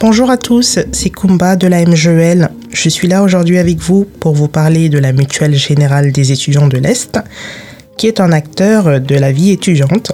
Bonjour à tous, c'est Kumba de la MGEL. Je suis là aujourd'hui avec vous pour vous parler de la Mutuelle Générale des étudiants de l'Est, qui est un acteur de la vie étudiante.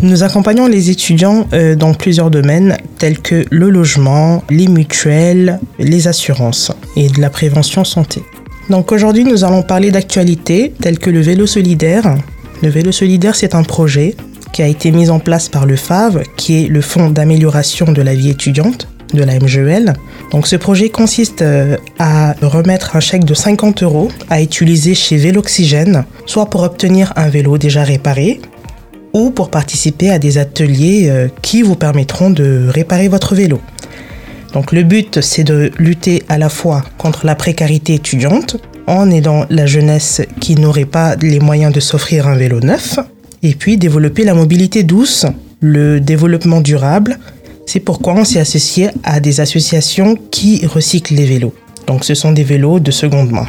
Nous accompagnons les étudiants euh, dans plusieurs domaines tels que le logement, les mutuelles, les assurances et de la prévention santé. Donc aujourd'hui, nous allons parler d'actualités telles que le vélo solidaire. Le vélo solidaire, c'est un projet qui a été mis en place par le FAV, qui est le Fonds d'amélioration de la vie étudiante de la MGEL. Donc ce projet consiste euh, à remettre un chèque de 50 euros à utiliser chez Véloxygène, soit pour obtenir un vélo déjà réparé, ou pour participer à des ateliers euh, qui vous permettront de réparer votre vélo. Donc le but, c'est de lutter à la fois contre la précarité étudiante en aidant la jeunesse qui n'aurait pas les moyens de s'offrir un vélo neuf, et puis développer la mobilité douce, le développement durable. C'est pourquoi on s'est associé à des associations qui recyclent les vélos. Donc ce sont des vélos de seconde main.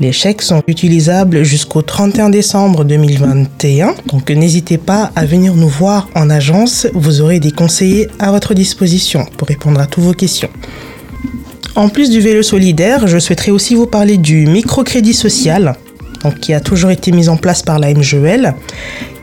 Les chèques sont utilisables jusqu'au 31 décembre 2021, donc n'hésitez pas à venir nous voir en agence, vous aurez des conseillers à votre disposition pour répondre à toutes vos questions. En plus du vélo solidaire, je souhaiterais aussi vous parler du microcrédit social, donc qui a toujours été mis en place par la MGEL,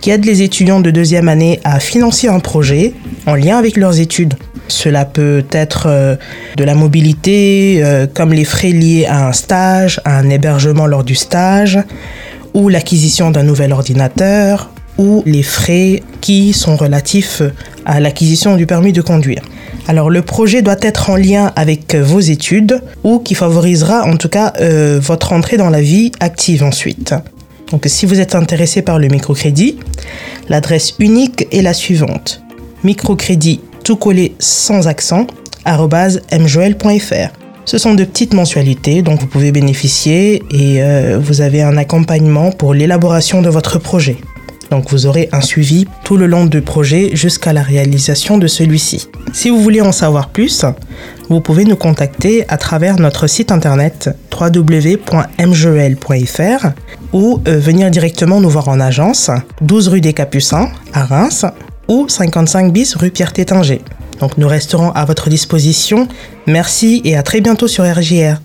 qui aide les étudiants de deuxième année à financer un projet en lien avec leurs études. Cela peut être euh, de la mobilité, euh, comme les frais liés à un stage, à un hébergement lors du stage, ou l'acquisition d'un nouvel ordinateur, ou les frais qui sont relatifs à l'acquisition du permis de conduire. Alors le projet doit être en lien avec vos études ou qui favorisera en tout cas euh, votre entrée dans la vie active ensuite. Donc si vous êtes intéressé par le microcrédit, l'adresse unique est la suivante. Microcrédit tout collé sans accent, mjoel.fr. Ce sont de petites mensualités dont vous pouvez bénéficier et euh, vous avez un accompagnement pour l'élaboration de votre projet. Donc vous aurez un suivi tout le long du projet jusqu'à la réalisation de celui-ci. Si vous voulez en savoir plus, vous pouvez nous contacter à travers notre site internet www.mgel.fr ou euh, venir directement nous voir en agence, 12 rue des Capucins à Reims ou 55 bis rue Pierre Tétinger. Donc nous resterons à votre disposition. Merci et à très bientôt sur RJR.